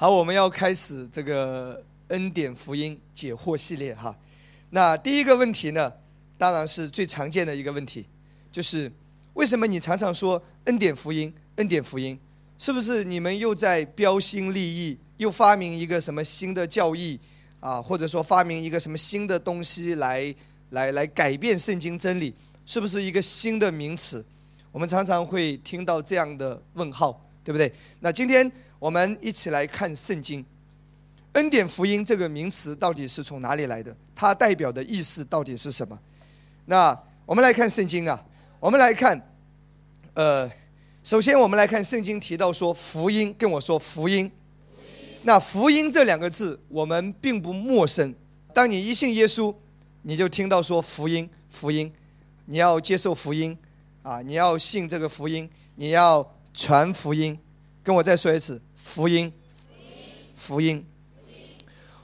好，我们要开始这个恩典福音解惑系列哈。那第一个问题呢，当然是最常见的一个问题，就是为什么你常常说恩典福音、恩典福音？是不是你们又在标新立异，又发明一个什么新的教义啊？或者说发明一个什么新的东西来来来改变圣经真理？是不是一个新的名词？我们常常会听到这样的问号，对不对？那今天我们一起来看圣经，恩典福音这个名词到底是从哪里来的？它代表的意思到底是什么？那我们来看圣经啊，我们来看，呃，首先我们来看圣经提到说福音，跟我说福音。那福音这两个字我们并不陌生，当你一信耶稣，你就听到说福音，福音，你要接受福音。啊！你要信这个福音，你要传福音。跟我再说一次，福音，福音。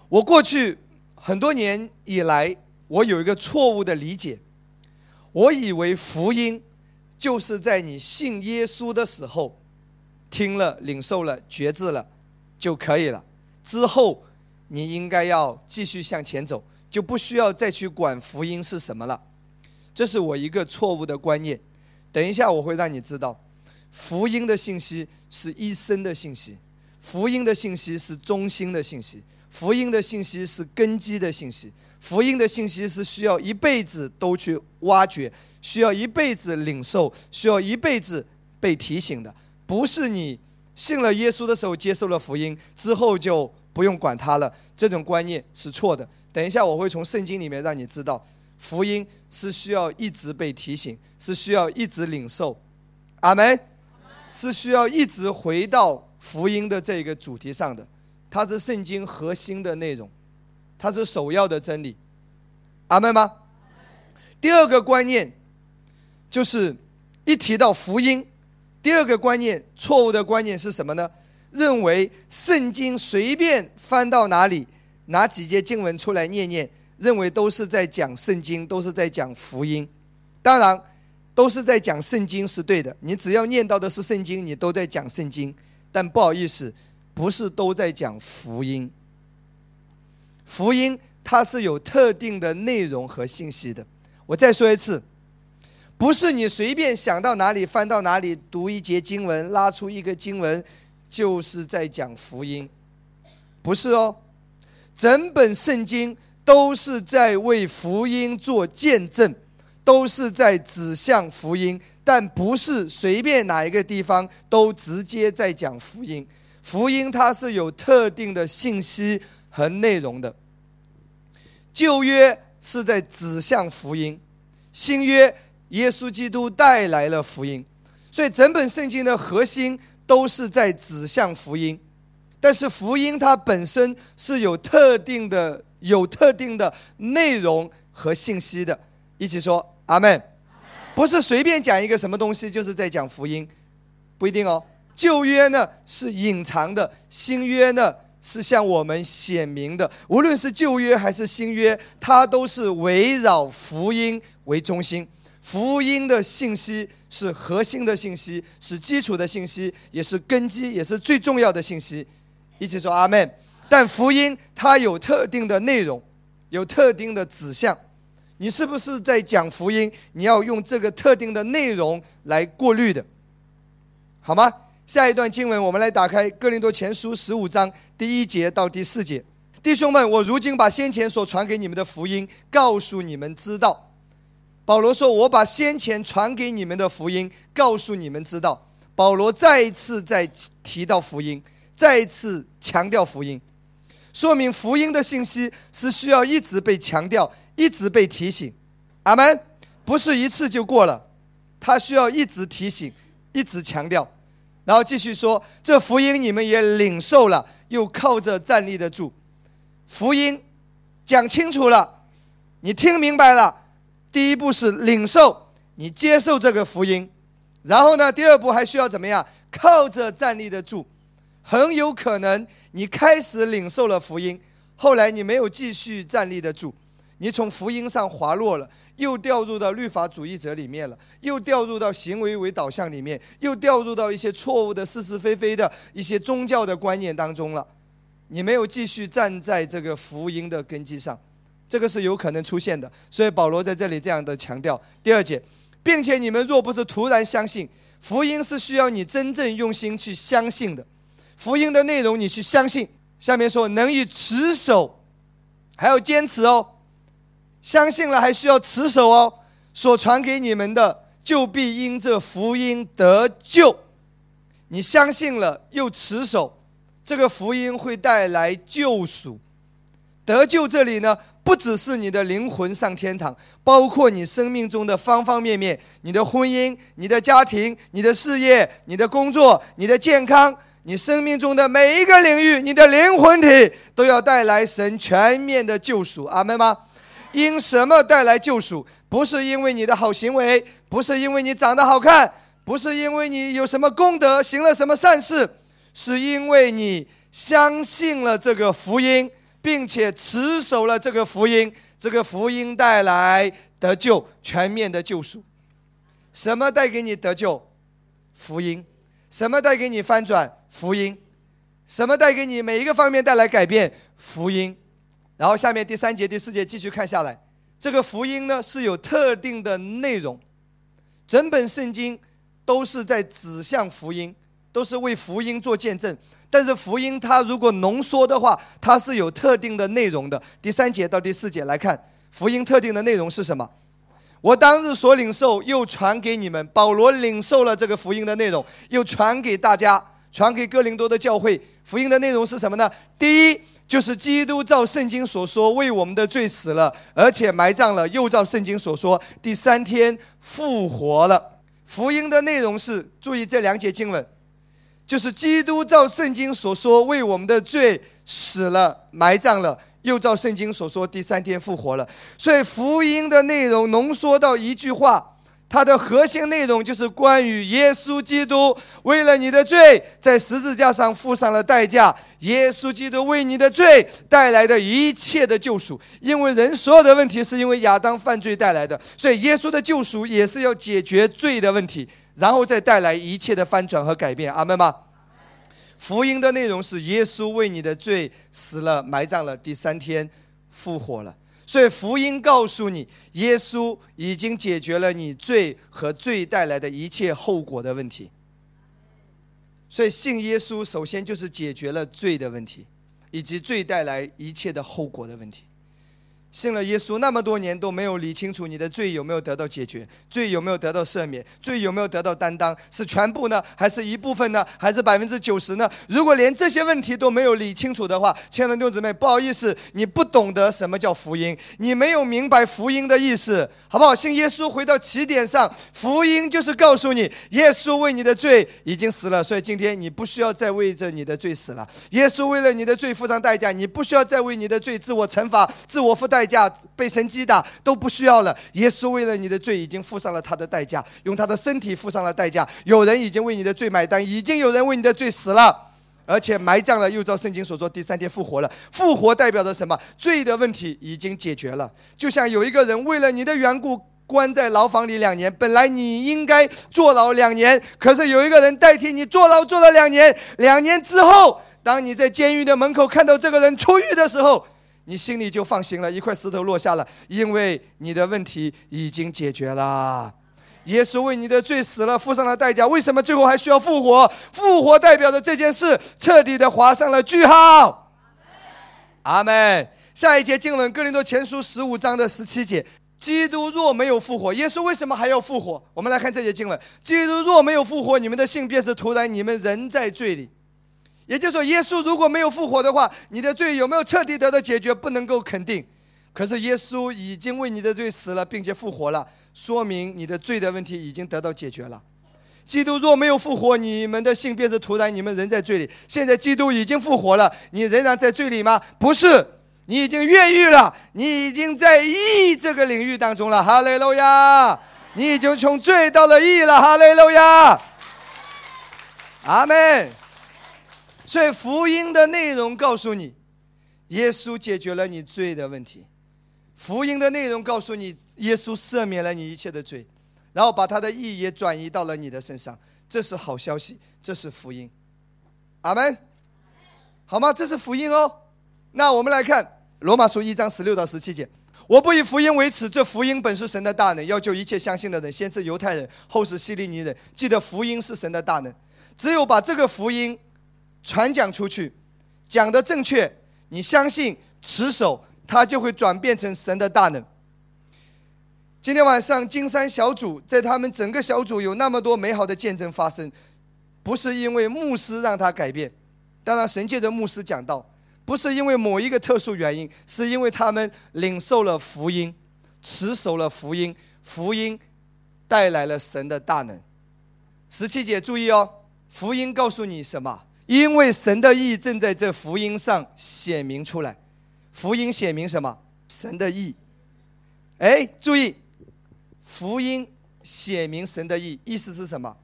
我过去很多年以来，我有一个错误的理解，我以为福音就是在你信耶稣的时候，听了、领受了、觉知了就可以了。之后你应该要继续向前走，就不需要再去管福音是什么了。这是我一个错误的观念。等一下，我会让你知道，福音的信息是一生的信息，福音的信息是中心的信息，福音的信息是根基的信息，福音的信息是需要一辈子都去挖掘，需要一辈子领受，需要一辈子被提醒的，不是你信了耶稣的时候接受了福音之后就不用管它了，这种观念是错的。等一下，我会从圣经里面让你知道。福音是需要一直被提醒，是需要一直领受，阿门。是需要一直回到福音的这个主题上的，它是圣经核心的内容，它是首要的真理，阿门吗？第二个观念就是一提到福音，第二个观念错误的观念是什么呢？认为圣经随便翻到哪里，拿几节经文出来念念。认为都是在讲圣经，都是在讲福音，当然都是在讲圣经是对的。你只要念到的是圣经，你都在讲圣经。但不好意思，不是都在讲福音。福音它是有特定的内容和信息的。我再说一次，不是你随便想到哪里翻到哪里读一节经文，拉出一个经文，就是在讲福音，不是哦。整本圣经。都是在为福音做见证，都是在指向福音，但不是随便哪一个地方都直接在讲福音。福音它是有特定的信息和内容的。旧约是在指向福音，新约耶稣基督带来了福音，所以整本圣经的核心都是在指向福音。但是福音它本身是有特定的。有特定的内容和信息的，一起说阿门。不是随便讲一个什么东西，就是在讲福音，不一定哦。旧约呢是隐藏的，新约呢是向我们显明的。无论是旧约还是新约，它都是围绕福音为中心。福音的信息是核心的信息，是基础的信息，也是根基，也是最重要的信息。一起说阿门。但福音它有特定的内容，有特定的指向，你是不是在讲福音？你要用这个特定的内容来过滤的，好吗？下一段经文，我们来打开《哥林多前书》十五章第一节到第四节。弟兄们，我如今把先前所传给你们的福音告诉你们知道。保罗说：“我把先前传给你们的福音告诉你们知道。”保罗再一次在提到福音，再一次强调福音。说明福音的信息是需要一直被强调，一直被提醒，阿门。不是一次就过了，他需要一直提醒，一直强调。然后继续说，这福音你们也领受了，又靠着站立得住。福音讲清楚了，你听明白了。第一步是领受，你接受这个福音，然后呢，第二步还需要怎么样？靠着站立得住，很有可能。你开始领受了福音，后来你没有继续站立得住，你从福音上滑落了，又掉入到律法主义者里面了，又掉入到行为为导向里面，又掉入到一些错误的是是非非的一些宗教的观念当中了。你没有继续站在这个福音的根基上，这个是有可能出现的。所以保罗在这里这样的强调。第二节，并且你们若不是突然相信，福音是需要你真正用心去相信的。福音的内容你去相信。下面说能以持守，还要坚持哦。相信了还需要持守哦。所传给你们的，就必因这福音得救。你相信了又持守，这个福音会带来救赎。得救这里呢，不只是你的灵魂上天堂，包括你生命中的方方面面，你的婚姻、你的家庭、你的事业、你的工作、你的健康。你生命中的每一个领域，你的灵魂体都要带来神全面的救赎，阿门吗？因什么带来救赎？不是因为你的好行为，不是因为你长得好看，不是因为你有什么功德，行了什么善事，是因为你相信了这个福音，并且持守了这个福音。这个福音带来得救，全面的救赎。什么带给你得救？福音。什么带给你翻转？福音，什么带给你每一个方面带来改变？福音，然后下面第三节、第四节继续看下来，这个福音呢是有特定的内容，整本圣经都是在指向福音，都是为福音做见证。但是福音它如果浓缩的话，它是有特定的内容的。第三节到第四节来看，福音特定的内容是什么？我当日所领受，又传给你们。保罗领受了这个福音的内容，又传给大家。传给哥林多的教会，福音的内容是什么呢？第一，就是基督照圣经所说为我们的罪死了，而且埋葬了，又照圣经所说第三天复活了。福音的内容是，注意这两节经文，就是基督照圣经所说为我们的罪死了，埋葬了，又照圣经所说第三天复活了。所以福音的内容浓缩到一句话。它的核心内容就是关于耶稣基督为了你的罪在十字架上付上了代价，耶稣基督为你的罪带来的一切的救赎。因为人所有的问题是因为亚当犯罪带来的，所以耶稣的救赎也是要解决罪的问题，然后再带来一切的翻转和改变。阿门吗？福音的内容是耶稣为你的罪死了、埋葬了，第三天复活了。所以福音告诉你，耶稣已经解决了你罪和罪带来的一切后果的问题。所以信耶稣，首先就是解决了罪的问题，以及罪带来一切的后果的问题。信了耶稣那么多年都没有理清楚你的罪有没有得到解决，罪有没有得到赦免，罪有没有得到担当，是全部呢，还是一部分呢，还是百分之九十呢？如果连这些问题都没有理清楚的话，亲爱的弟兄姊妹，不好意思，你不懂得什么叫福音，你没有明白福音的意思，好不好？信耶稣回到起点上，福音就是告诉你，耶稣为你的罪已经死了，所以今天你不需要再为着你的罪死了。耶稣为了你的罪付上代价，你不需要再为你的罪自我惩罚、自我付代。价被神击打都不需要了。耶稣为了你的罪已经付上了他的代价，用他的身体付上了代价。有人已经为你的罪买单，已经有人为你的罪死了，而且埋葬了。又照圣经所说，第三天复活了。复活代表着什么？罪的问题已经解决了。就像有一个人为了你的缘故关在牢房里两年，本来你应该坐牢两年，可是有一个人代替你坐牢坐了两年。两年之后，当你在监狱的门口看到这个人出狱的时候。你心里就放心了，一块石头落下了，因为你的问题已经解决了。耶稣为你的罪死了，付上了代价。为什么最后还需要复活？复活代表着这件事彻底的划上了句号。阿门。下一节经文，哥林多前书十五章的十七节：基督若没有复活，耶稣为什么还要复活？我们来看这节经文：基督若没有复活，你们的性便是徒然，你们仍在罪里。也就是说，耶稣如果没有复活的话，你的罪有没有彻底得到解决，不能够肯定。可是耶稣已经为你的罪死了，并且复活了，说明你的罪的问题已经得到解决了。基督若没有复活，你们的性便是徒然，你们仍在罪里。现在基督已经复活了，你仍然在罪里吗？不是，你已经越狱了，你已经在义这个领域当中了。哈利路亚！你已经从罪到了义了。哈利路亚！阿门。所以福音的内容告诉你，耶稣解决了你罪的问题。福音的内容告诉你，耶稣赦免了你一切的罪，然后把他的意也转移到了你的身上。这是好消息，这是福音。阿门。好吗？这是福音哦。那我们来看罗马书一章十六到十七节。我不以福音为耻，这福音本是神的大能，要救一切相信的人，先是犹太人，后是希利尼人。记得福音是神的大能，只有把这个福音传讲出去，讲的正确，你相信持守，它就会转变成神的大能。今天晚上金山小组在他们整个小组有那么多美好的见证发生，不是因为牧师让他改变，当然神借着牧师讲道。不是因为某一个特殊原因，是因为他们领受了福音，持守了福音，福音带来了神的大能。十七节注意哦，福音告诉你什么？因为神的意正在这福音上显明出来。福音显明什么？神的意。哎，注意，福音显明神的意，意思是什么？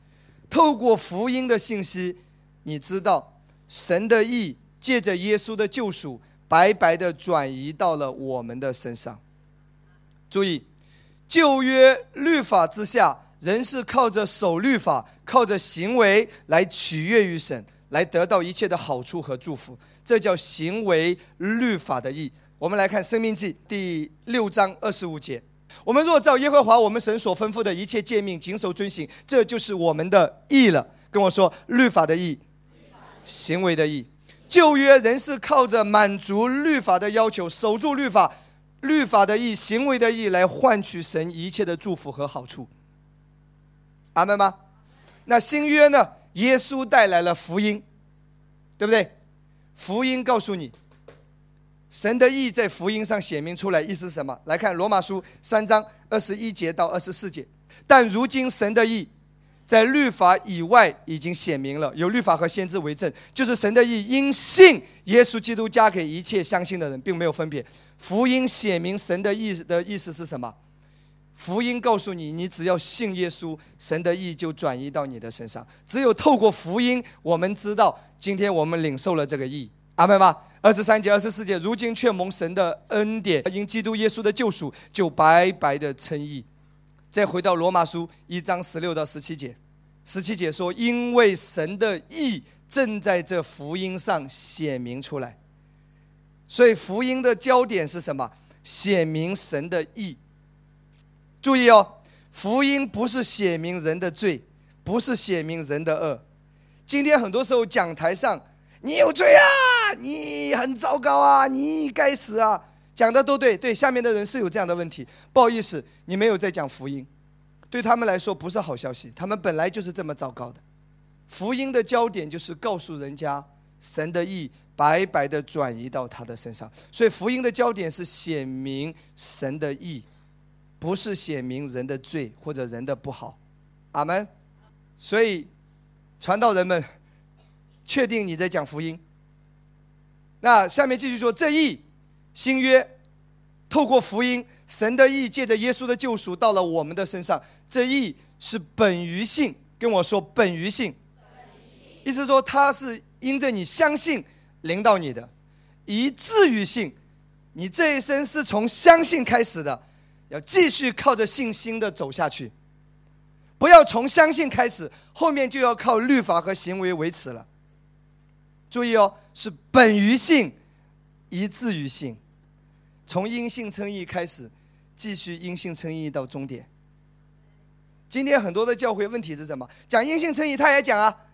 透过福音的信息，你知道神的意。借着耶稣的救赎，白白的转移到了我们的身上。注意，旧约律法之下，人是靠着守律法，靠着行为来取悦于神，来得到一切的好处和祝福。这叫行为律法的义。我们来看《生命记》第六章二十五节：我们若照耶和华我们神所吩咐的一切诫命谨守遵行，这就是我们的义了。跟我说，律法的义，行为的义。旧约人是靠着满足律法的要求，守住律法，律法的义，行为的义，来换取神一切的祝福和好处。阿门吗？那新约呢？耶稣带来了福音，对不对？福音告诉你，神的意在福音上显明出来，意思是什么？来看罗马书三章二十一节到二十四节。但如今神的意。在律法以外已经显明了，有律法和先知为证，就是神的意，因信耶稣基督加给一切相信的人，并没有分别。福音显明神的意的意思是什么？福音告诉你，你只要信耶稣，神的意就转移到你的身上。只有透过福音，我们知道今天我们领受了这个意。阿门吗？二十三节、二十四节，如今却蒙神的恩典，因基督耶稣的救赎，就白白的称义。再回到罗马书一章十六到十七节。十七节说：“因为神的意正在这福音上显明出来，所以福音的焦点是什么？显明神的意。注意哦，福音不是写明人的罪，不是写明人的恶。今天很多时候讲台上，你有罪啊，你很糟糕啊，你该死啊，讲的都对，对下面的人是有这样的问题。不好意思，你没有在讲福音。”对他们来说不是好消息，他们本来就是这么糟糕的。福音的焦点就是告诉人家神的意白白的转移到他的身上，所以福音的焦点是显明神的意，不是写明人的罪或者人的不好。阿门。所以传道人们确定你在讲福音。那下面继续说这意新约透过福音。神的意借着耶稣的救赎到了我们的身上，这意是本于性，跟我说本于性，意思说它是因着你相信领导你的，以至于信，你这一生是从相信开始的，要继续靠着信心的走下去，不要从相信开始，后面就要靠律法和行为维持了。注意哦，是本于性，以至于信，从因信称义开始。继续因信称义到终点。今天很多的教会问题是什么？讲因信称义，他也讲啊，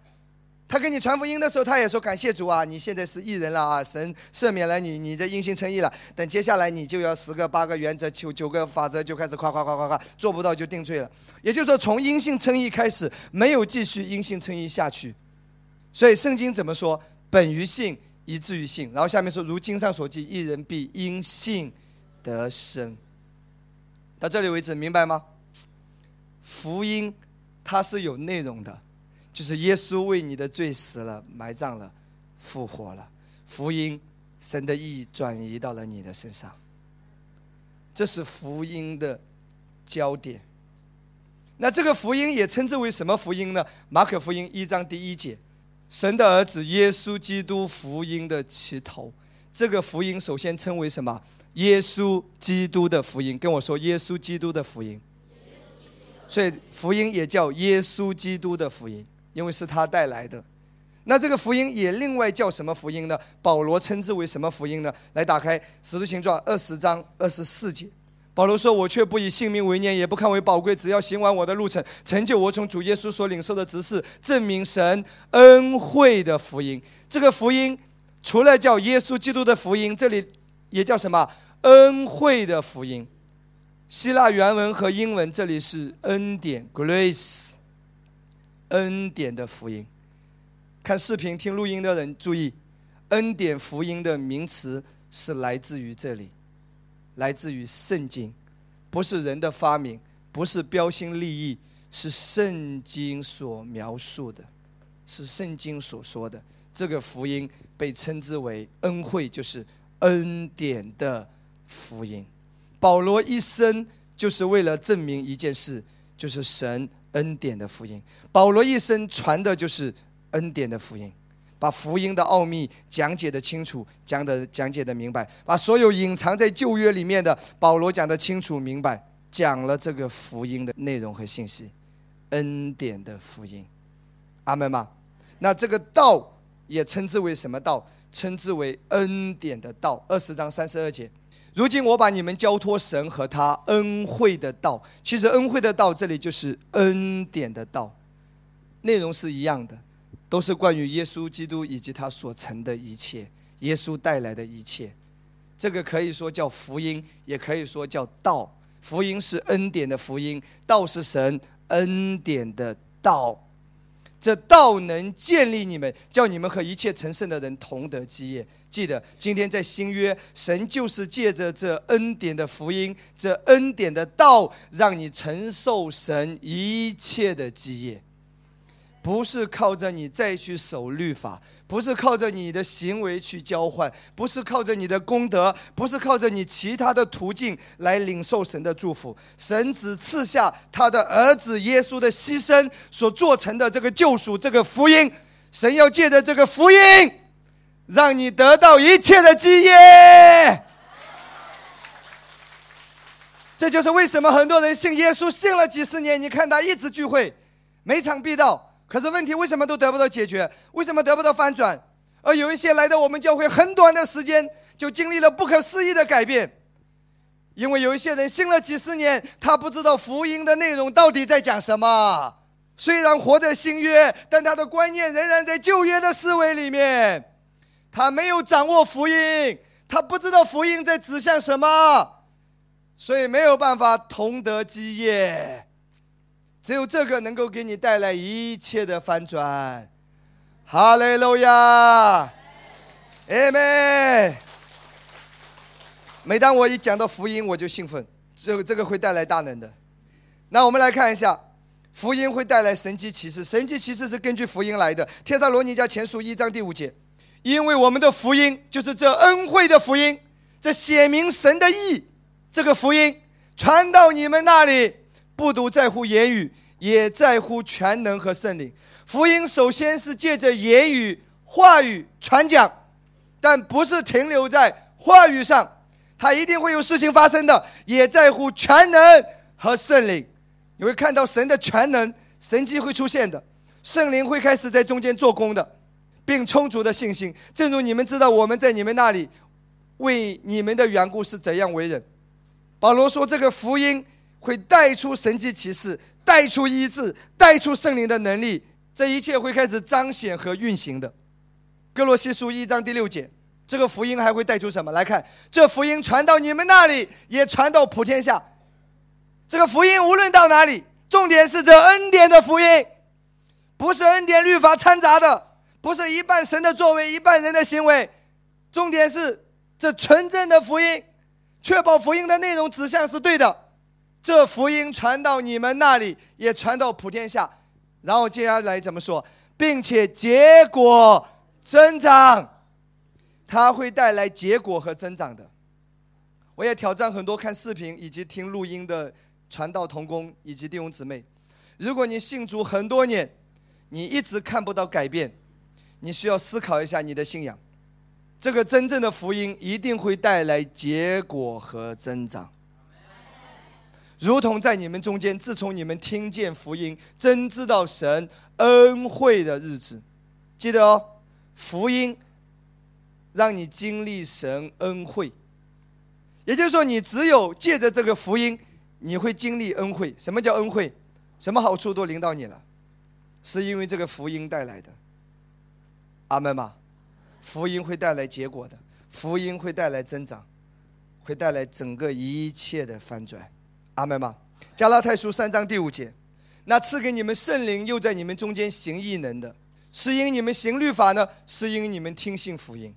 他跟你传福音的时候，他也说感谢主啊，你现在是义人了啊，神赦免了你，你这因信称义了。等接下来你就要十个八个原则，九九个法则就开始夸夸夸夸夸，做不到就定罪了。也就是说，从因信称义开始，没有继续因信称义下去。所以圣经怎么说？本于信，以至于信。然后下面说，如经上所记，一人必因信得生。到这里为止，明白吗？福音它是有内容的，就是耶稣为你的罪死了、埋葬了、复活了。福音，神的意义转移到了你的身上，这是福音的焦点。那这个福音也称之为什么福音呢？马可福音一章第一节，神的儿子耶稣基督福音的起头。这个福音首先称为什么？耶稣基督的福音，跟我说耶稣基督的福音。所以福音也叫耶稣基督的福音，因为是他带来的。那这个福音也另外叫什么福音呢？保罗称之为什么福音呢？来打开《使徒行传》二十章二十四节。保罗说：“我却不以性命为念，也不看为宝贵，只要行完我的路程，成就我从主耶稣所领受的职事，证明神恩惠的福音。这个福音除了叫耶稣基督的福音，这里也叫什么恩惠的福音？希腊原文和英文这里是恩典 （grace），恩典的福音。看视频、听录音的人注意，恩典福音的名词是来自于这里。”来自于圣经，不是人的发明，不是标新立异，是圣经所描述的，是圣经所说的。这个福音被称之为恩惠，就是恩典的福音。保罗一生就是为了证明一件事，就是神恩典的福音。保罗一生传的就是恩典的福音。把福音的奥秘讲解的清楚，讲的讲解的明白，把所有隐藏在旧约里面的保罗讲的清楚明白，讲了这个福音的内容和信息，恩典的福音，阿门吗？那这个道也称之为什么道？称之为恩典的道。二十章三十二节，如今我把你们交托神和他恩惠的道。其实恩惠的道这里就是恩典的道，内容是一样的。都是关于耶稣基督以及他所成的一切，耶稣带来的一切，这个可以说叫福音，也可以说叫道。福音是恩典的福音，道是神恩典的道。这道能建立你们，叫你们和一切成圣的人同得基业。记得今天在新约，神就是借着这恩典的福音，这恩典的道，让你承受神一切的基业。不是靠着你再去守律法，不是靠着你的行为去交换，不是靠着你的功德，不是靠着你其他的途径来领受神的祝福。神只赐下他的儿子耶稣的牺牲所做成的这个救赎，这个福音。神要借着这个福音，让你得到一切的基业。这就是为什么很多人信耶稣信了几十年，你看他一直聚会，每场必到。可是问题为什么都得不到解决？为什么得不到翻转？而有一些来到我们教会很短的时间，就经历了不可思议的改变。因为有一些人信了几十年，他不知道福音的内容到底在讲什么。虽然活在新约，但他的观念仍然在旧约的思维里面。他没有掌握福音，他不知道福音在指向什么，所以没有办法同得基业。只有这个能够给你带来一切的翻转，哈利路亚，阿门。每当我一讲到福音，我就兴奋，这个这个会带来大能的。那我们来看一下，福音会带来神迹启示，神迹启示是根据福音来的。天撒罗尼迦前书一章第五节，因为我们的福音就是这恩惠的福音，这写明神的意，这个福音传到你们那里。不独在乎言语，也在乎全能和圣灵。福音首先是借着言语、话语传讲，但不是停留在话语上，它一定会有事情发生的。也在乎全能和圣灵，你会看到神的全能、神迹会出现的，圣灵会开始在中间做工的，并充足的信心。正如你们知道，我们在你们那里为你们的缘故是怎样为人。保罗说：“这个福音。”会带出神迹奇事，带出医治，带出圣灵的能力，这一切会开始彰显和运行的。哥罗西书一章第六节，这个福音还会带出什么？来看，这福音传到你们那里，也传到普天下。这个福音无论到哪里，重点是这恩典的福音，不是恩典律法掺杂的，不是一半神的作为，一半人的行为，重点是这纯正的福音，确保福音的内容指向是对的。这福音传到你们那里，也传到普天下，然后接下来怎么说？并且结果增长，它会带来结果和增长的。我也挑战很多看视频以及听录音的传道同工以及弟兄姊妹，如果你信主很多年，你一直看不到改变，你需要思考一下你的信仰。这个真正的福音一定会带来结果和增长。如同在你们中间，自从你们听见福音，真知道神恩惠的日子，记得哦，福音让你经历神恩惠，也就是说，你只有借着这个福音，你会经历恩惠。什么叫恩惠？什么好处都临到你了，是因为这个福音带来的。阿门吗？福音会带来结果的，福音会带来增长，会带来整个一切的翻转。阿门吗？加拉太书三章第五节，那赐给你们圣灵又在你们中间行异能的，是因你们行律法呢，是因你们听信福音。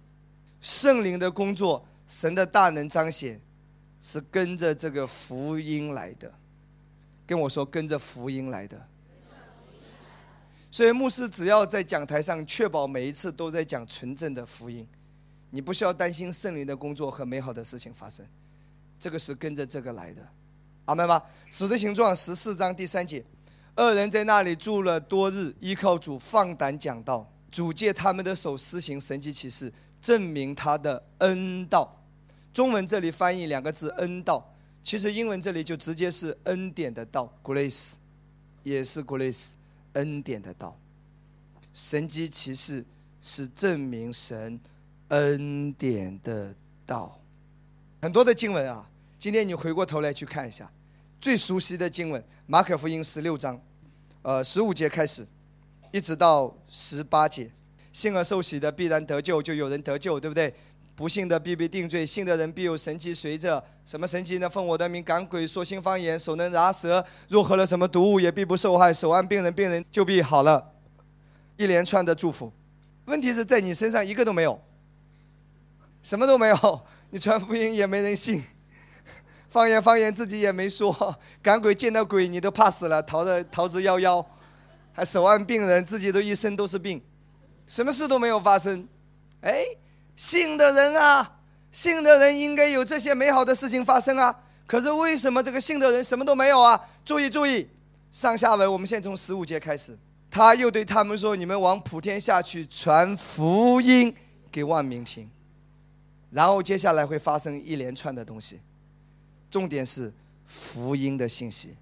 圣灵的工作，神的大能彰显，是跟着这个福音来的。跟我说，跟着福音来的。所以牧师只要在讲台上确保每一次都在讲纯正的福音，你不需要担心圣灵的工作和美好的事情发生，这个是跟着这个来的，阿门吗？使徒行状十四章第三节，二人在那里住了多日，依靠主放胆讲道，主借他们的手施行神迹奇事，证明他的恩道。中文这里翻译两个字恩道，其实英文这里就直接是恩典的道，grace，也是 grace。恩典的道，神机骑士是证明神恩典的道。很多的经文啊，今天你回过头来去看一下，最熟悉的经文《马可福音》十六章，呃，十五节开始，一直到十八节，信而受洗的必然得救，就有人得救，对不对？不信的必被定罪，信的人必有神迹随着。什么神迹呢？奉我的名赶鬼，说新方言，手能拿蛇，若喝了什么毒物也必不受害。手按病人，病人就必好了。一连串的祝福。问题是在你身上一个都没有，什么都没有。你传福音也没人信，方言方言自己也没说，赶鬼见到鬼你都怕死了，逃的逃之夭夭，还手按病人，自己都一身都是病，什么事都没有发生。哎。信的人啊，信的人应该有这些美好的事情发生啊。可是为什么这个信的人什么都没有啊？注意注意，上下文，我们先从十五节开始。他又对他们说：“你们往普天下去传福音给万民听。”然后接下来会发生一连串的东西，重点是福音的信息。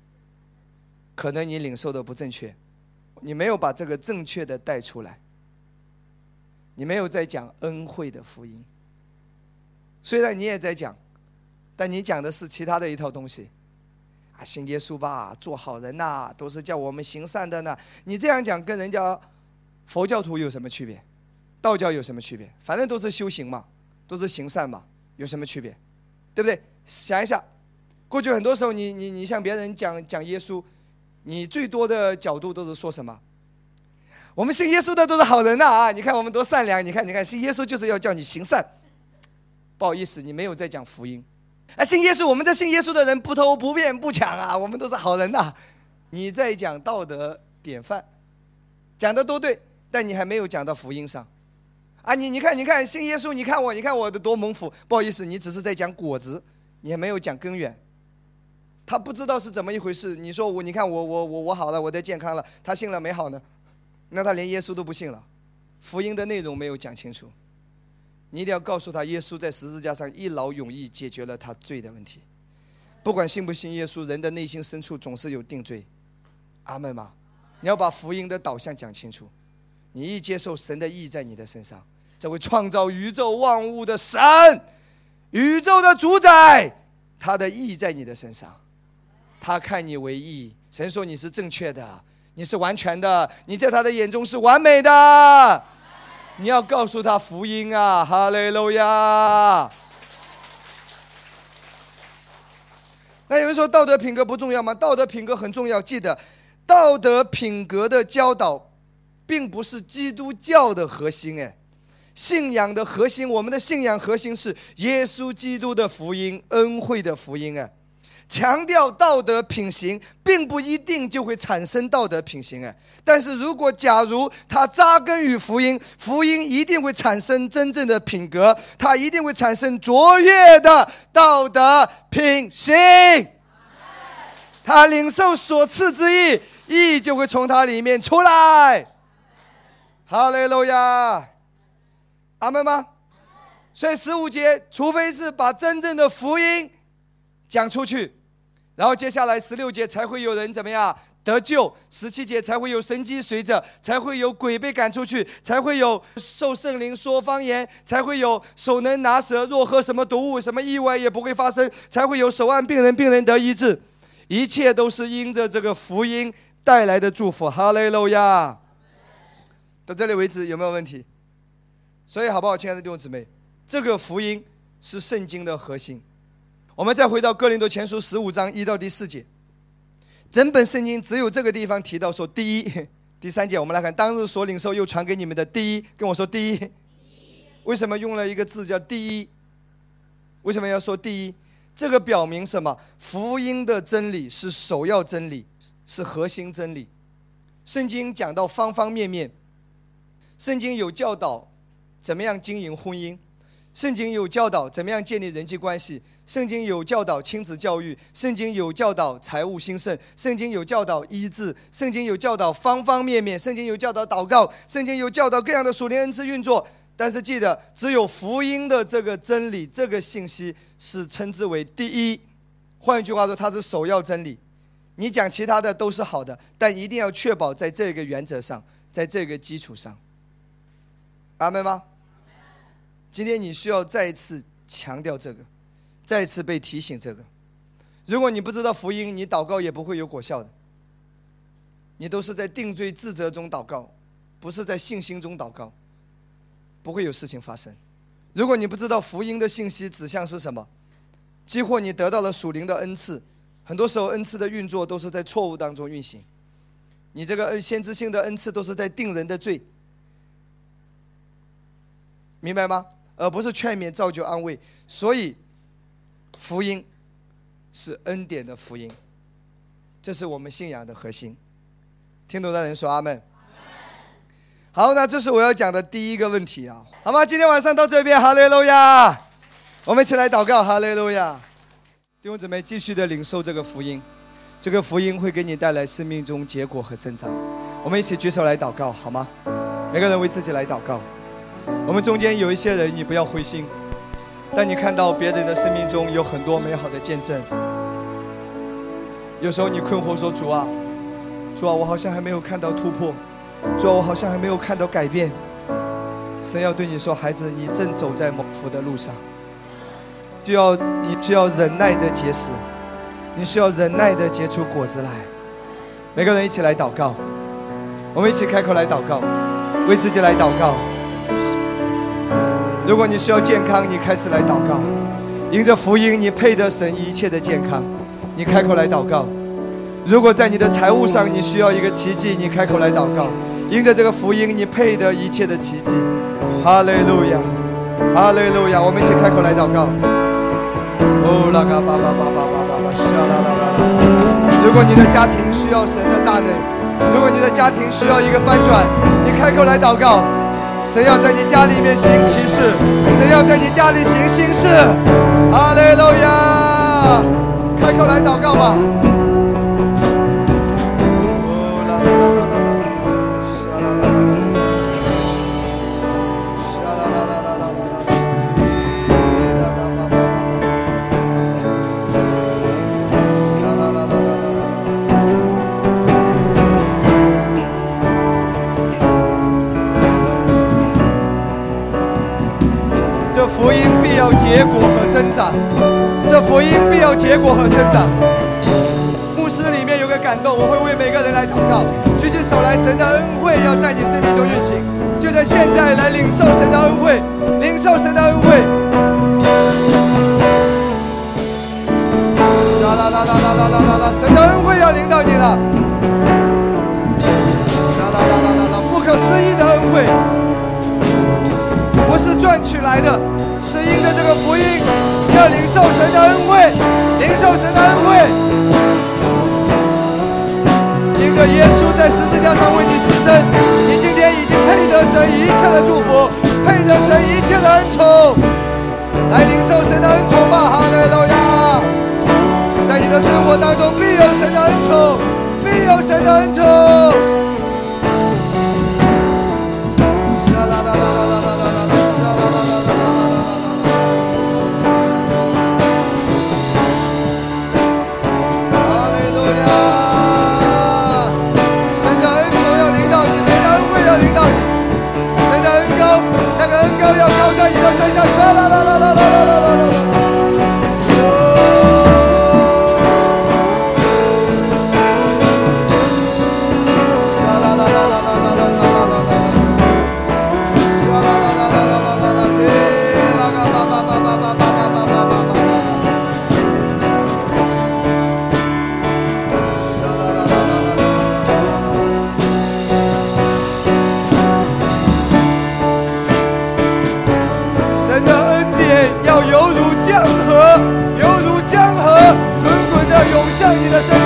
可能你领受的不正确，你没有把这个正确的带出来。你没有在讲恩惠的福音，虽然你也在讲，但你讲的是其他的一套东西。啊，信耶稣吧，做好人呐，都是叫我们行善的呢。你这样讲，跟人家佛教徒有什么区别？道教有什么区别？反正都是修行嘛，都是行善嘛，有什么区别？对不对？想一下，过去很多时候，你你你向别人讲讲耶稣，你最多的角度都是说什么？我们信耶稣的都是好人呐啊！你看我们多善良，你看你看信耶稣就是要叫你行善。不好意思，你没有在讲福音。啊，信耶稣，我们这信耶稣的人不偷不骗不抢啊，我们都是好人呐。你在讲道德典范，讲的都对，但你还没有讲到福音上。啊，你你看你看信耶稣，你看我你看我的多蒙福。不好意思，你只是在讲果子，你还没有讲根源。他不知道是怎么一回事。你说我你看我我我我好了，我的健康了，他信了没好呢？那他连耶稣都不信了，福音的内容没有讲清楚。你一定要告诉他，耶稣在十字架上一劳永逸解决了他罪的问题。不管信不信耶稣，人的内心深处总是有定罪。阿门吗？你要把福音的导向讲清楚。你一接受神的意在你的身上，这位创造宇宙万物的神，宇宙的主宰，他的意在你的身上，他看你为义。神说你是正确的。你是完全的，你在他的眼中是完美的。你要告诉他福音啊，哈利路亚。那有人说道德品格不重要吗？道德品格很重要。记得，道德品格的教导，并不是基督教的核心。哎，信仰的核心，我们的信仰核心是耶稣基督的福音，恩惠的福音。哎。强调道德品行，并不一定就会产生道德品行哎。但是如果假如他扎根于福音，福音一定会产生真正的品格，它一定会产生卓越的道德品行。他领受所赐之意，意就会从他里面出来。哈利路亚，阿门吗？所以十五节，除非是把真正的福音讲出去。然后接下来十六节才会有人怎么样得救，十七节才会有神迹随着，才会有鬼被赶出去，才会有受圣灵说方言，才会有手能拿蛇，若喝什么毒物，什么意外也不会发生，才会有手按病人，病人得医治，一切都是因着这个福音带来的祝福。哈利路亚！到这里为止有没有问题？所以好不好，亲爱的弟兄姊妹，这个福音是圣经的核心。我们再回到哥林多前书十五章一到第四节。整本圣经只有这个地方提到说，第一、第三节，我们来看当日所领受又传给你们的第一，跟我说第一。为什么用了一个字叫第一？为什么要说第一？这个表明什么？福音的真理是首要真理，是核心真理。圣经讲到方方面面，圣经有教导怎么样经营婚姻。圣经有教导怎么样建立人际关系，圣经有教导亲子教育，圣经有教导财务兴盛，圣经有教导医治，圣经有教导方方面面，圣经有教导祷告，圣经有教导各样的属灵恩赐运作。但是记得，只有福音的这个真理、这个信息是称之为第一。换一句话说，它是首要真理。你讲其他的都是好的，但一定要确保在这个原则上，在这个基础上。阿门吗？今天你需要再一次强调这个，再一次被提醒这个。如果你不知道福音，你祷告也不会有果效的。你都是在定罪自责中祷告，不是在信心中祷告，不会有事情发生。如果你不知道福音的信息指向是什么，几乎你得到了属灵的恩赐，很多时候恩赐的运作都是在错误当中运行。你这个恩先知性的恩赐都是在定人的罪，明白吗？而不是劝勉、造就、安慰，所以福音是恩典的福音，这是我们信仰的核心。听懂的人说阿门。好，那这是我要讲的第一个问题啊，好吗？今天晚上到这边，哈利路亚！我们一起来祷告，哈利路亚！弟兄姊妹，继续的领受这个福音，这个福音会给你带来生命中结果和成长。我们一起举手来祷告，好吗？每个人为自己来祷告。我们中间有一些人，你不要灰心。当你看到别人的生命中有很多美好的见证，有时候你困惑说：“主啊，主啊，我好像还没有看到突破，主啊，我好像还没有看到改变。”神要对你说：“孩子，你正走在蒙福的路上，就要你需要忍耐着结实，你需要忍耐的结出果子来。”每个人一起来祷告，我们一起开口来祷告，为自己来祷告。如果你需要健康，你开始来祷告，迎着福音，你配得神一切的健康，你开口来祷告。如果在你的财务上你需要一个奇迹，你开口来祷告，迎着这个福音，你配得一切的奇迹。哈利路亚，哈利路亚，我们一起开口来祷告。哦，拉嘎巴巴巴巴巴巴巴，沙啦啦啦啦。如果你的家庭需要神的大能，如果你的家庭需要一个翻转，你开口来祷告。谁要在你家里面行奇事，谁要在你家里行新事，阿雷路亚！开口来祷告吧。结果和增长，这福音必要结果和增长。牧师里面有个感动，我会为每个人来祷告。举起手来，神的恩惠要在你生命中运行，就在现在来领受神的恩惠，领受神的恩惠。啦啦啦啦啦啦啦啦啦，神的恩惠要领导你了。啦啦啦啦啦啦，不可思议的恩惠，不是赚取来的。是因着这个福音，要领受神的恩惠，领受神的恩惠。因着耶稣在十字架上为你牺牲，你今天已经配得神一切的祝福，配得神一切的恩宠。来领受神的恩宠吧，哈利路亚！在你的生活当中，必有神的恩宠，必有神的恩宠。那个恩高要高在你的身上刷啦啦啦啦啦啦啦啦啦 Hallelujah.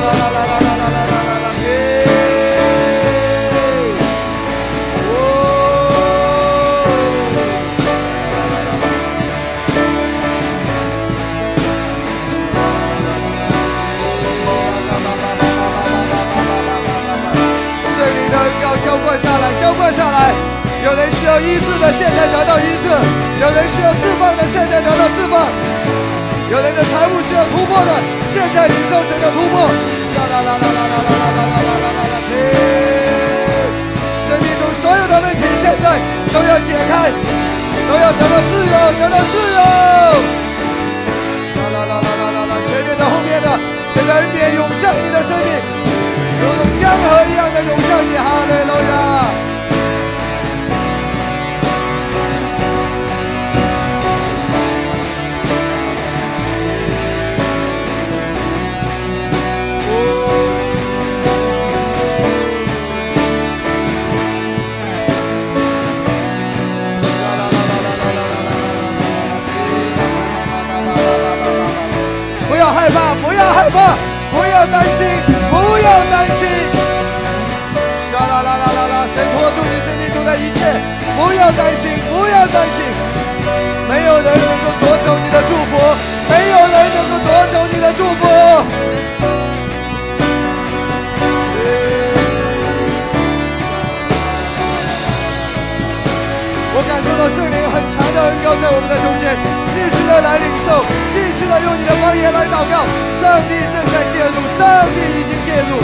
la la la 突破。啦啦啦啦啦啦啦啦啦啦啦啦！生命中所有的问题现在都要解开，都要得到自由，得到自由。啦啦啦啦啦啦啦！前面的、后面的，神的恩典涌向你的生命，如同江河一样的涌向你，哈利路亚。害怕，不要担心，不要担心。沙啦啦啦啦啦，神托住你生命中的一切，不要担心，不要担心。没有人能够夺走你的祝福，没有人能够夺走你的祝福。圣灵很强的恩膏在我们的中间，继续的来领受，继续的用你的方言来祷告。上帝正在介入，上帝已经介入，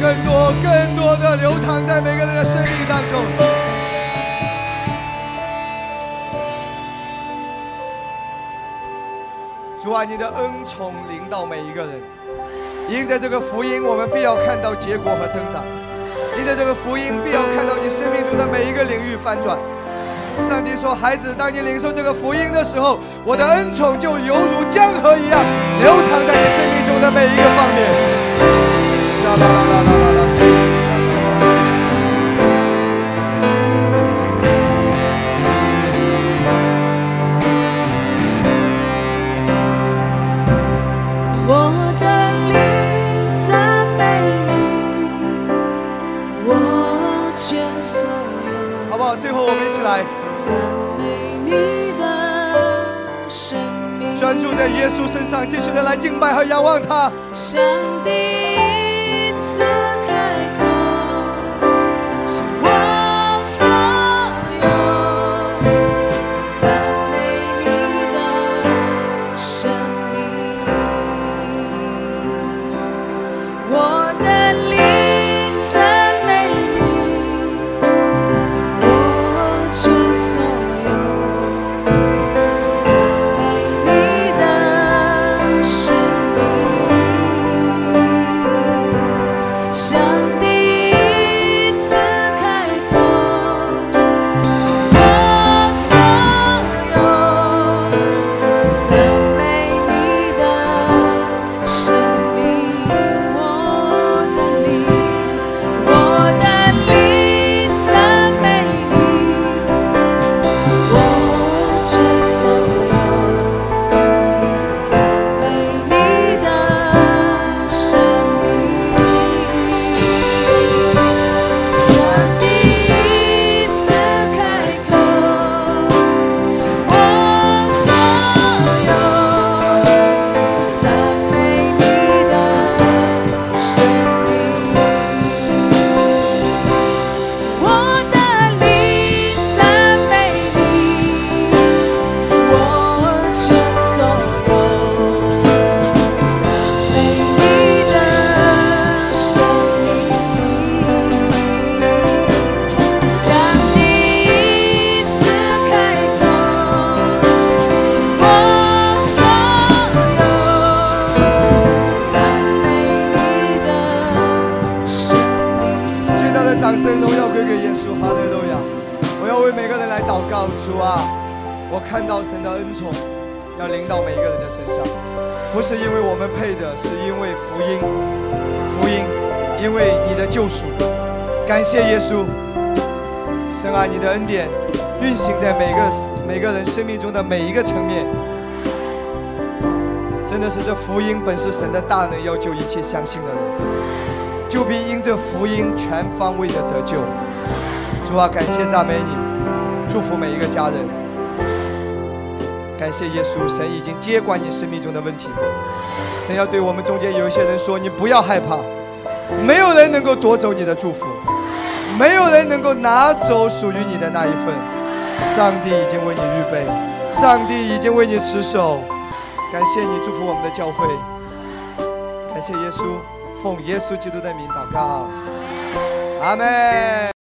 更多更多的流淌在每个人的生命当中。主啊，你的恩宠临到每一个人。因着这个福音，我们必要看到结果和增长；因着这个福音，必要看到你生命中的每一个领域翻转。上帝说：“孩子，当你领受这个福音的时候，我的恩宠就犹如江河一样流淌在你生命中的每一个方面。”啦啦啦啦啦。专注在耶稣身上，继续的来敬拜和仰望他。我看到神的恩宠要临到每一个人的身上，不是因为我们配的，是因为福音，福音，因为你的救赎。感谢耶稣，神啊，你的恩典运行在每个每个人生命中的每一个层面。真的是这福音本是神的大能，要救一切相信的人，就凭因这福音全方位的得救。主啊，感谢赞美你，祝福每一个家人。感谢耶稣，神已经接管你生命中的问题。神要对我们中间有一些人说：你不要害怕，没有人能够夺走你的祝福，没有人能够拿走属于你的那一份。上帝已经为你预备，上帝已经为你持守。感谢你祝福我们的教会，感谢耶稣，奉耶稣基督的名祷告，阿门。